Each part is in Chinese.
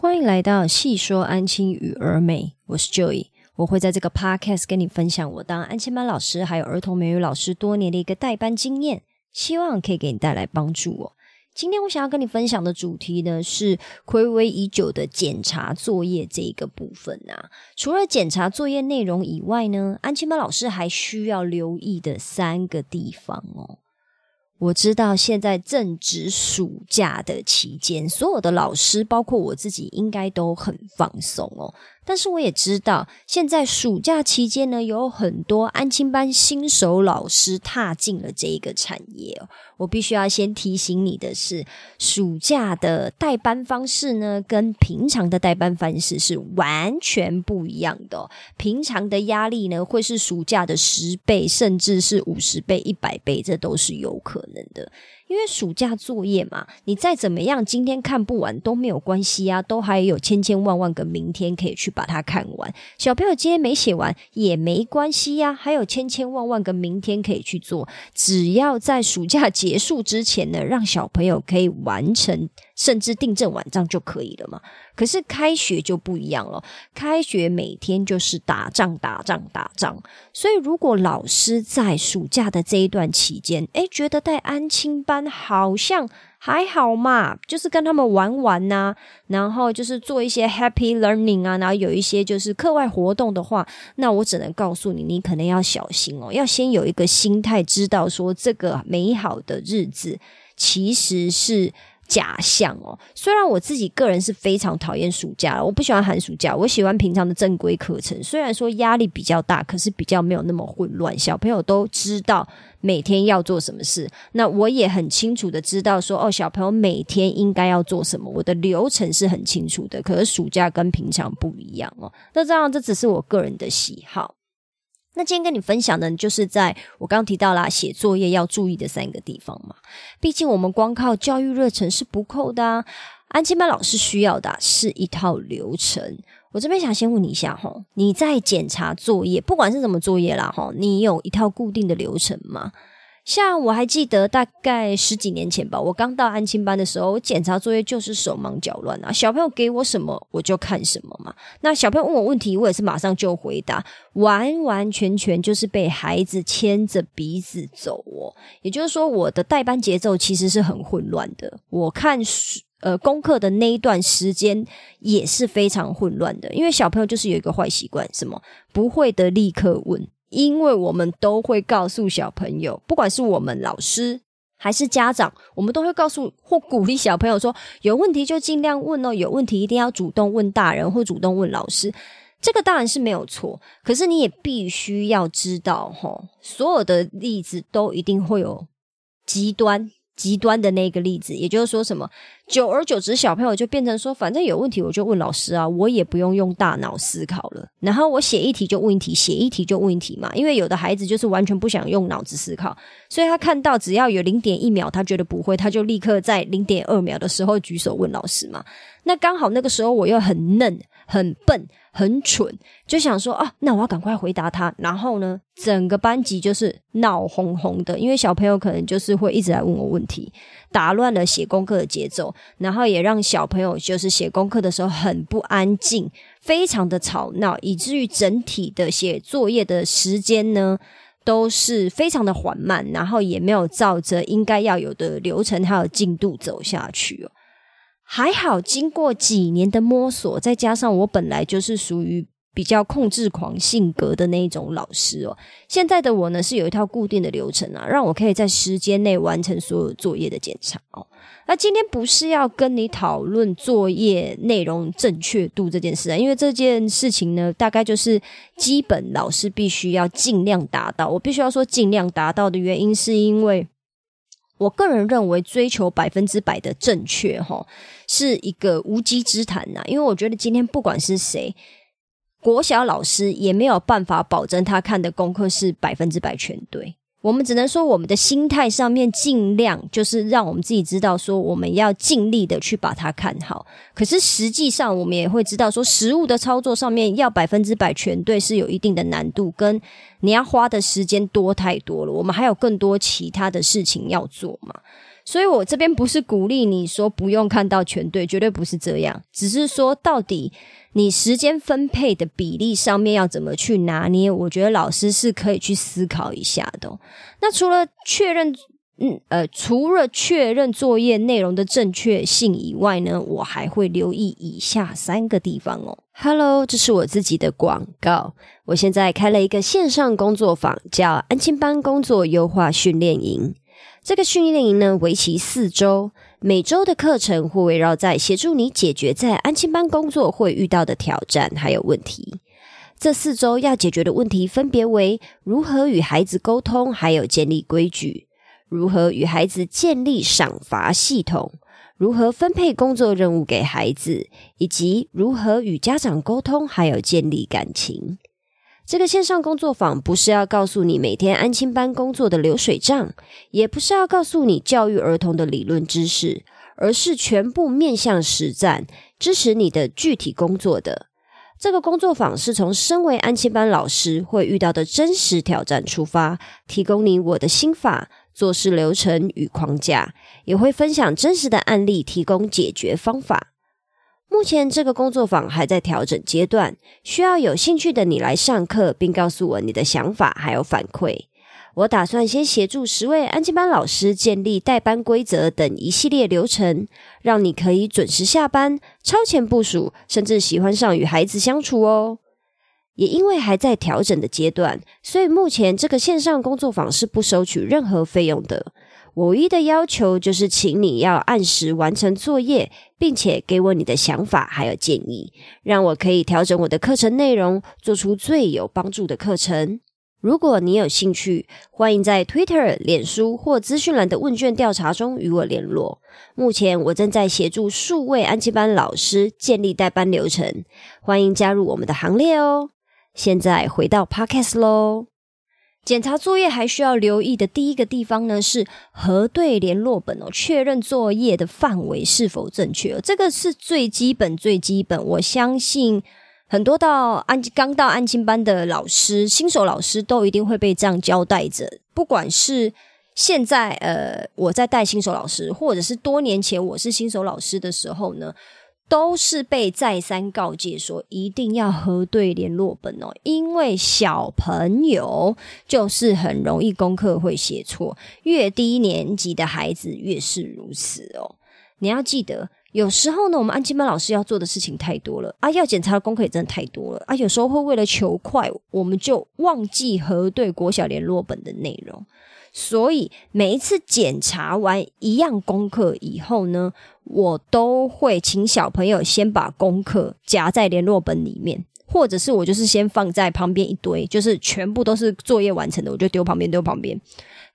欢迎来到细说安亲与儿美，我是 Joy，我会在这个 podcast 跟你分享我当安亲班老师还有儿童美语老师多年的一个代班经验，希望可以给你带来帮助哦。今天我想要跟你分享的主题呢是暌违已久的检查作业这一个部分啊。除了检查作业内容以外呢，安亲班老师还需要留意的三个地方哦。我知道现在正值暑假的期间，所有的老师，包括我自己，应该都很放松哦。但是我也知道，现在暑假期间呢，有很多安亲班新手老师踏进了这一个产业哦。我必须要先提醒你的是，暑假的代班方式呢，跟平常的代班方式是完全不一样的。平常的压力呢，会是暑假的十倍，甚至是五十倍、一百倍，这都是有可能的。因为暑假作业嘛，你再怎么样，今天看不完都没有关系啊，都还有千千万万个明天可以去把它看完。小朋友今天没写完也没关系呀，还有千千万万个明天可以去做。只要在暑假结束之前呢，让小朋友可以完成，甚至订正完账就可以了嘛。可是开学就不一样了，开学每天就是打仗、打仗、打仗。所以如果老师在暑假的这一段期间，诶，觉得带安亲班好像还好嘛，就是跟他们玩玩呐，然后就是做一些 happy learning 啊，然后有一些就是课外活动的话，那我只能告诉你，你可能要小心哦，要先有一个心态，知道说这个美好的日子其实是。假象哦，虽然我自己个人是非常讨厌暑假，我不喜欢寒暑假，我喜欢平常的正规课程。虽然说压力比较大，可是比较没有那么混乱，小朋友都知道每天要做什么事。那我也很清楚的知道说，哦，小朋友每天应该要做什么，我的流程是很清楚的。可是暑假跟平常不一样哦，那这样这只是我个人的喜好。那今天跟你分享的，就是在我刚刚提到啦，写作业要注意的三个地方嘛。毕竟我们光靠教育热忱是不够的啊。安亲班老师需要的是一套流程。我这边想先问你一下哈，你在检查作业，不管是什么作业啦哈，你有一套固定的流程吗？像我还记得大概十几年前吧，我刚到安亲班的时候，我检查作业就是手忙脚乱啊。小朋友给我什么我就看什么嘛。那小朋友问我问题，我也是马上就回答，完完全全就是被孩子牵着鼻子走哦。也就是说，我的代班节奏其实是很混乱的。我看呃功课的那一段时间也是非常混乱的，因为小朋友就是有一个坏习惯，什么不会的立刻问。因为我们都会告诉小朋友，不管是我们老师还是家长，我们都会告诉或鼓励小朋友说：有问题就尽量问哦，有问题一定要主动问大人或主动问老师。这个当然是没有错，可是你也必须要知道，哈，所有的例子都一定会有极端。极端的那个例子，也就是说，什么久而久之，小朋友就变成说，反正有问题我就问老师啊，我也不用用大脑思考了。然后我写一题就问一题，写一题就问一题嘛。因为有的孩子就是完全不想用脑子思考，所以他看到只要有零点一秒，他觉得不会，他就立刻在零点二秒的时候举手问老师嘛。那刚好那个时候我又很嫩、很笨。很蠢，就想说啊，那我要赶快回答他。然后呢，整个班级就是闹哄哄的，因为小朋友可能就是会一直来问我问题，打乱了写功课的节奏，然后也让小朋友就是写功课的时候很不安静，非常的吵闹，以至于整体的写作业的时间呢都是非常的缓慢，然后也没有照着应该要有的流程还有进度走下去哦。还好，经过几年的摸索，再加上我本来就是属于比较控制狂性格的那一种老师哦。现在的我呢，是有一套固定的流程啊，让我可以在时间内完成所有作业的检查哦。那今天不是要跟你讨论作业内容正确度这件事啊，因为这件事情呢，大概就是基本老师必须要尽量达到。我必须要说尽量达到的原因，是因为。我个人认为，追求百分之百的正确，哈，是一个无稽之谈呐。因为我觉得今天不管是谁，国小老师也没有办法保证他看的功课是百分之百全对。我们只能说，我们的心态上面尽量就是让我们自己知道，说我们要尽力的去把它看好。可是实际上，我们也会知道，说实物的操作上面要百分之百全对是有一定的难度，跟你要花的时间多太多了。我们还有更多其他的事情要做嘛。所以我这边不是鼓励你说不用看到全对，绝对不是这样，只是说到底你时间分配的比例上面要怎么去拿捏，我觉得老师是可以去思考一下的。那除了确认。嗯，呃，除了确认作业内容的正确性以外呢，我还会留意以下三个地方哦。Hello，这是我自己的广告。我现在开了一个线上工作坊，叫安亲班工作优化训练营。这个训练营呢，为期四周，每周的课程会围绕在协助你解决在安亲班工作会遇到的挑战还有问题。这四周要解决的问题分别为如何与孩子沟通，还有建立规矩。如何与孩子建立赏罚系统？如何分配工作任务给孩子？以及如何与家长沟通，还有建立感情？这个线上工作坊不是要告诉你每天安亲班工作的流水账，也不是要告诉你教育儿童的理论知识，而是全部面向实战，支持你的具体工作的。这个工作坊是从身为安亲班老师会遇到的真实挑战出发，提供你我的心法。做事流程与框架，也会分享真实的案例，提供解决方法。目前这个工作坊还在调整阶段，需要有兴趣的你来上课，并告诉我你的想法还有反馈。我打算先协助十位安静班老师建立代班规则等一系列流程，让你可以准时下班、超前部署，甚至喜欢上与孩子相处哦。也因为还在调整的阶段，所以目前这个线上工作坊是不收取任何费用的。我唯一的要求就是，请你要按时完成作业，并且给我你的想法还有建议，让我可以调整我的课程内容，做出最有帮助的课程。如果你有兴趣，欢迎在 Twitter、脸书或资讯栏的问卷调查中与我联络。目前我正在协助数位安吉班老师建立代班流程，欢迎加入我们的行列哦。现在回到 podcast 喽。检查作业还需要留意的第一个地方呢，是核对联络本哦，确认作业的范围是否正确。这个是最基本、最基本。我相信很多到安刚到安亲班的老师、新手老师都一定会被这样交代着。不管是现在呃我在带新手老师，或者是多年前我是新手老师的时候呢。都是被再三告诫说一定要核对联络本哦，因为小朋友就是很容易功课会写错，越低年级的孩子越是如此哦。你要记得，有时候呢，我们安吉班老师要做的事情太多了啊，要检查的功课也真的太多了啊，有时候会为了求快，我们就忘记核对国小联络本的内容。所以每一次检查完一样功课以后呢，我都会请小朋友先把功课夹在联络本里面，或者是我就是先放在旁边一堆，就是全部都是作业完成的，我就丢旁边丢旁边。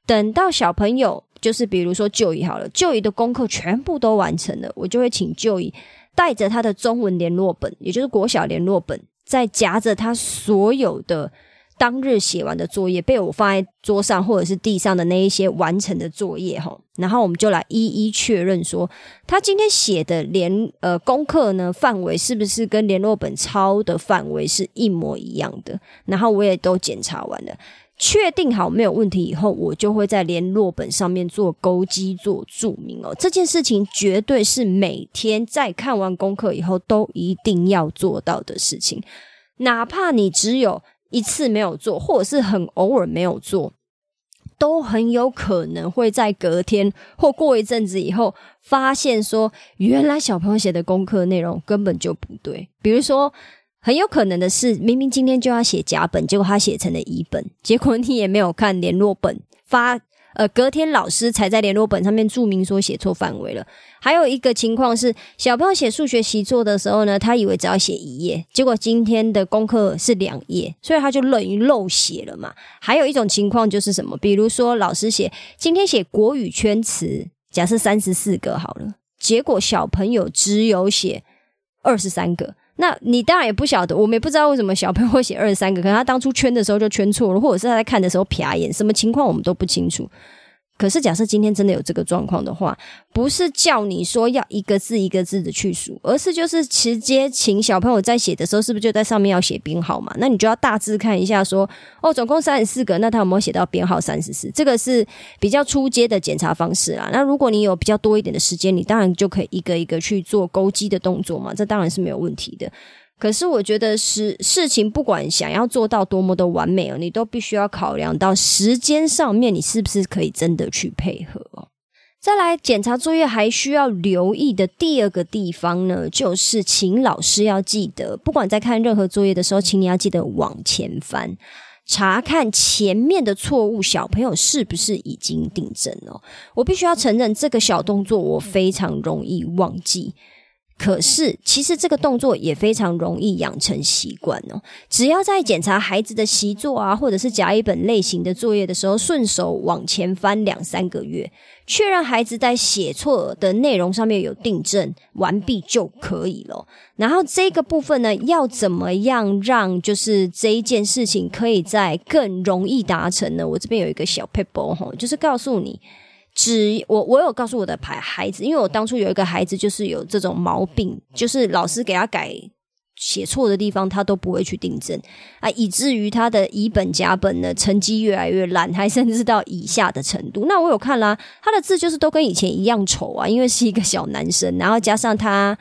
等到小朋友就是比如说就姨好了，就姨的功课全部都完成了，我就会请就姨带着他的中文联络本，也就是国小联络本，再夹着他所有的。当日写完的作业被我放在桌上或者是地上的那一些完成的作业哈，然后我们就来一一确认说，他今天写的联呃功课呢范围是不是跟联络本抄的范围是一模一样的？然后我也都检查完了，确定好没有问题以后，我就会在联络本上面做勾稽做注明哦。这件事情绝对是每天在看完功课以后都一定要做到的事情，哪怕你只有。一次没有做，或者是很偶尔没有做，都很有可能会在隔天或过一阵子以后，发现说原来小朋友写的功课内容根本就不对。比如说，很有可能的是，明明今天就要写甲本，结果他写成了乙本，结果你也没有看联络本发。呃，隔天老师才在联络本上面注明说写错范围了。还有一个情况是，小朋友写数学习作的时候呢，他以为只要写一页，结果今天的功课是两页，所以他就等于漏写了嘛。还有一种情况就是什么？比如说老师写今天写国语圈词，假设三十四个好了，结果小朋友只有写二十三个。那你当然也不晓得，我们也不知道为什么小朋友会写二十三个，可能他当初圈的时候就圈错了，或者是他在看的时候瞟眼，什么情况我们都不清楚。可是假设今天真的有这个状况的话，不是叫你说要一个字一个字的去数，而是就是直接请小朋友在写的时候，是不是就在上面要写编号嘛？那你就要大致看一下，说哦，总共三十四个，那他有没有写到编号三十四？这个是比较初阶的检查方式啦。那如果你有比较多一点的时间，你当然就可以一个一个去做勾稽的动作嘛，这当然是没有问题的。可是我觉得是事情，不管想要做到多么的完美哦，你都必须要考量到时间上面，你是不是可以真的去配合。再来检查作业还需要留意的第二个地方呢，就是请老师要记得，不管在看任何作业的时候，请你要记得往前翻，查看前面的错误，小朋友是不是已经订正了？我必须要承认，这个小动作我非常容易忘记。可是，其实这个动作也非常容易养成习惯哦。只要在检查孩子的习作啊，或者是甲乙本类型的作业的时候，顺手往前翻两三个月，确认孩子在写错的内容上面有订正完毕就可以了。然后这个部分呢，要怎么样让就是这一件事情可以在更容易达成呢？我这边有一个小 paper 哈，就是告诉你。只我我有告诉我的孩孩子，因为我当初有一个孩子就是有这种毛病，就是老师给他改写错的地方，他都不会去订正啊，以至于他的乙本甲本呢成绩越来越烂，还甚至到以下的程度。那我有看啦，他的字就是都跟以前一样丑啊，因为是一个小男生，然后加上他，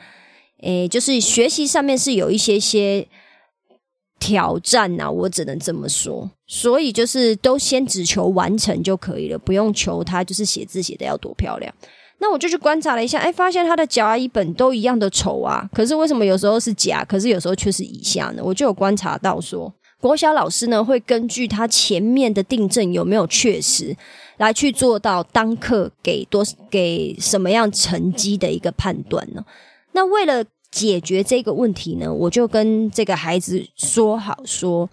诶，就是学习上面是有一些些。挑战呐，我只能这么说。所以就是都先只求完成就可以了，不用求他就是写字写的要多漂亮。那我就去观察了一下，哎，发现他的甲乙本都一样的丑啊。可是为什么有时候是甲，可是有时候却是以下呢？我就有观察到说，国小老师呢会根据他前面的订正有没有确实，来去做到当课给多给什么样成绩的一个判断呢？那为了。解决这个问题呢，我就跟这个孩子说好，说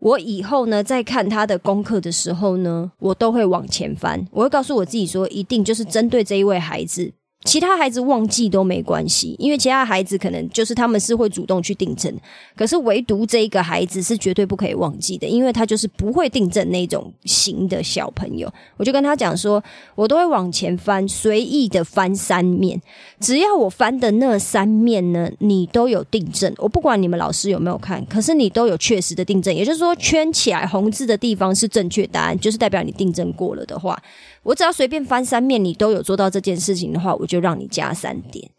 我以后呢在看他的功课的时候呢，我都会往前翻，我会告诉我自己说，一定就是针对这一位孩子。其他孩子忘记都没关系，因为其他孩子可能就是他们是会主动去订正，可是唯独这一个孩子是绝对不可以忘记的，因为他就是不会订正那种型的小朋友。我就跟他讲说，我都会往前翻，随意的翻三面，只要我翻的那三面呢，你都有订正，我不管你们老师有没有看，可是你都有确实的订正，也就是说圈起来红字的地方是正确答案，就是代表你订正过了的话。我只要随便翻三面，你都有做到这件事情的话，我就让你加三点。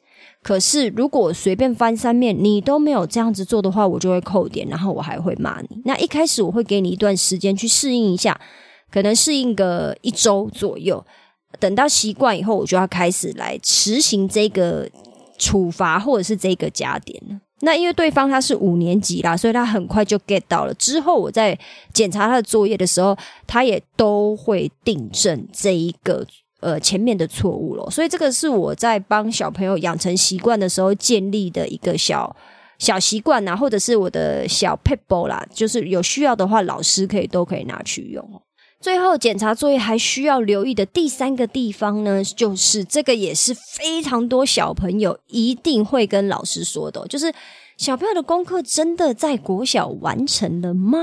可是如果随便翻三面，你都没有这样子做的话，我就会扣点，然后我还会骂你。那一开始我会给你一段时间去适应一下，可能适应个一周左右。等到习惯以后，我就要开始来实行这个处罚或者是这个加点了。那因为对方他是五年级啦，所以他很快就 get 到了。之后我在检查他的作业的时候，他也都会订正这一个呃前面的错误了。所以这个是我在帮小朋友养成习惯的时候建立的一个小小习惯呐，或者是我的小 p e p l e 啦，就是有需要的话，老师可以都可以拿去用。最后检查作业还需要留意的第三个地方呢，就是这个也是非常多小朋友一定会跟老师说的，就是小朋友的功课真的在国小完成了吗？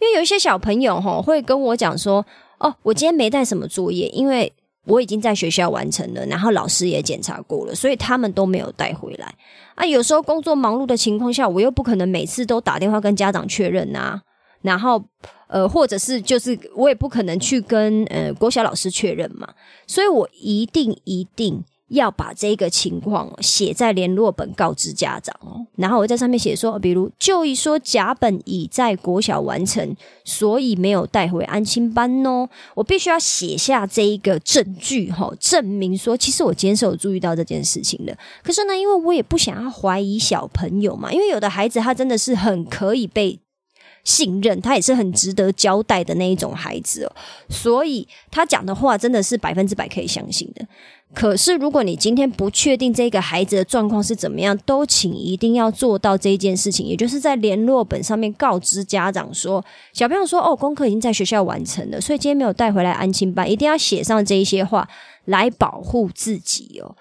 因为有一些小朋友哈会跟我讲说，哦，我今天没带什么作业，因为我已经在学校完成了，然后老师也检查过了，所以他们都没有带回来。啊，有时候工作忙碌的情况下，我又不可能每次都打电话跟家长确认呐。然后，呃，或者是就是我也不可能去跟呃国小老师确认嘛，所以我一定一定要把这个情况写在联络本告知家长哦。然后我在上面写说，比如就一说甲本已在国小完成，所以没有带回安亲班哦。我必须要写下这一个证据哈，证明说其实我今天是有注意到这件事情的。可是呢，因为我也不想要怀疑小朋友嘛，因为有的孩子他真的是很可以被。信任他也是很值得交代的那一种孩子哦，所以他讲的话真的是百分之百可以相信的。可是如果你今天不确定这个孩子的状况是怎么样，都请一定要做到这一件事情，也就是在联络本上面告知家长说，小朋友说哦，功课已经在学校完成了，所以今天没有带回来安亲班，一定要写上这一些话来保护自己哦。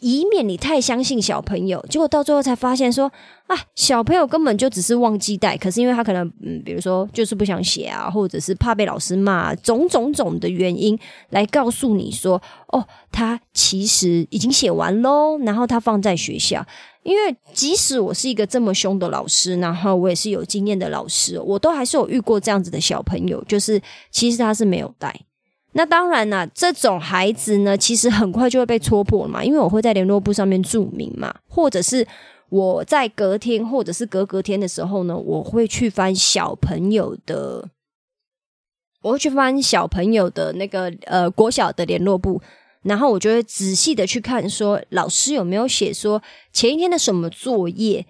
以免你太相信小朋友，结果到最后才发现说，啊，小朋友根本就只是忘记带，可是因为他可能，嗯，比如说就是不想写啊，或者是怕被老师骂，种种种的原因来告诉你说，哦，他其实已经写完喽，然后他放在学校。因为即使我是一个这么凶的老师，然后我也是有经验的老师，我都还是有遇过这样子的小朋友，就是其实他是没有带。那当然啦，这种孩子呢，其实很快就会被戳破嘛，因为我会在联络簿上面注明嘛，或者是我在隔天或者是隔隔天的时候呢，我会去翻小朋友的，我会去翻小朋友的那个呃国小的联络簿。然后我就会仔细的去看，说老师有没有写说前一天的什么作业。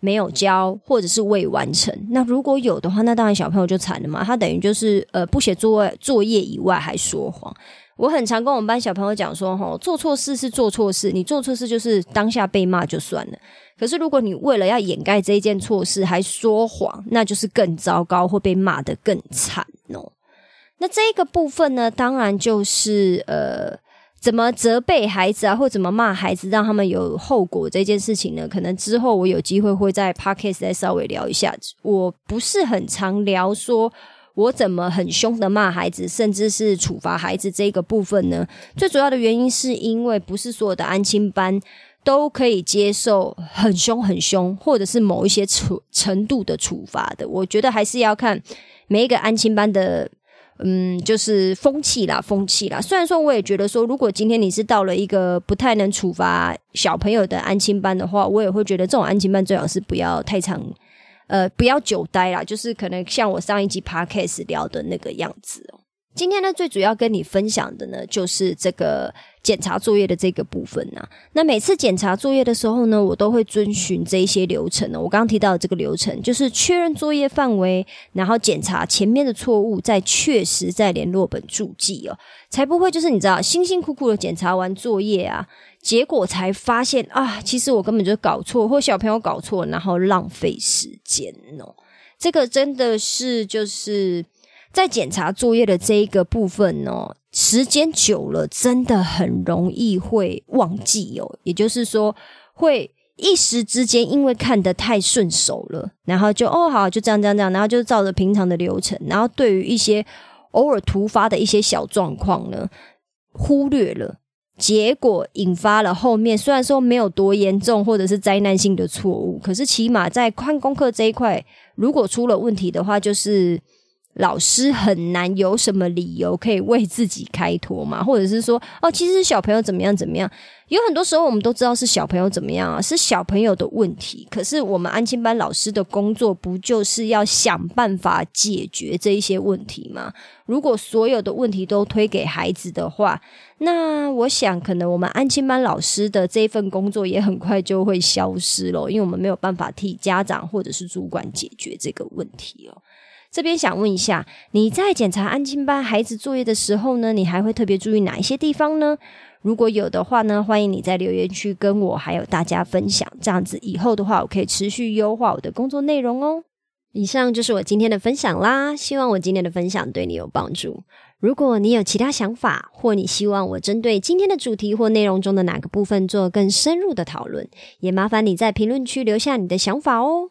没有交或者是未完成，那如果有的话，那当然小朋友就惨了嘛。他等于就是呃不写作作业以外还说谎。我很常跟我们班小朋友讲说，哈，做错事是做错事，你做错事就是当下被骂就算了。可是如果你为了要掩盖这一件错事还说谎，那就是更糟糕，会被骂得更惨哦。那这个部分呢，当然就是呃。怎么责备孩子啊，或怎么骂孩子，让他们有后果这件事情呢？可能之后我有机会会在 podcast 再稍微聊一下。我不是很常聊说我怎么很凶的骂孩子，甚至是处罚孩子这个部分呢？最主要的原因是因为不是所有的安亲班都可以接受很凶很凶，或者是某一些处程度的处罚的。我觉得还是要看每一个安亲班的。嗯，就是风气啦，风气啦。虽然说，我也觉得说，如果今天你是到了一个不太能处罚小朋友的安亲班的话，我也会觉得这种安亲班最好是不要太长，呃，不要久待啦。就是可能像我上一集 podcast 聊的那个样子哦。今天呢，最主要跟你分享的呢，就是这个检查作业的这个部分呐。那每次检查作业的时候呢，我都会遵循这一些流程呢。我刚刚提到的这个流程，就是确认作业范围，然后检查前面的错误，再确实在联络本注记哦，才不会就是你知道辛辛苦苦的检查完作业啊，结果才发现啊，其实我根本就搞错，或小朋友搞错，然后浪费时间哦。这个真的是就是。在检查作业的这一个部分呢，时间久了，真的很容易会忘记哦。也就是说，会一时之间因为看得太顺手了，然后就哦好，就这样这样这样，然后就照着平常的流程，然后对于一些偶尔突发的一些小状况呢，忽略了，结果引发了后面虽然说没有多严重或者是灾难性的错误，可是起码在看功课这一块，如果出了问题的话，就是。老师很难有什么理由可以为自己开脱嘛？或者是说，哦，其实小朋友怎么样怎么样？有很多时候我们都知道是小朋友怎么样啊，是小朋友的问题。可是我们安亲班老师的工作不就是要想办法解决这一些问题吗？如果所有的问题都推给孩子的话，那我想可能我们安亲班老师的这份工作也很快就会消失了，因为我们没有办法替家长或者是主管解决这个问题哦。这边想问一下，你在检查安静班孩子作业的时候呢，你还会特别注意哪一些地方呢？如果有的话呢，欢迎你在留言区跟我还有大家分享，这样子以后的话，我可以持续优化我的工作内容哦。以上就是我今天的分享啦，希望我今天的分享对你有帮助。如果你有其他想法，或你希望我针对今天的主题或内容中的哪个部分做更深入的讨论，也麻烦你在评论区留下你的想法哦。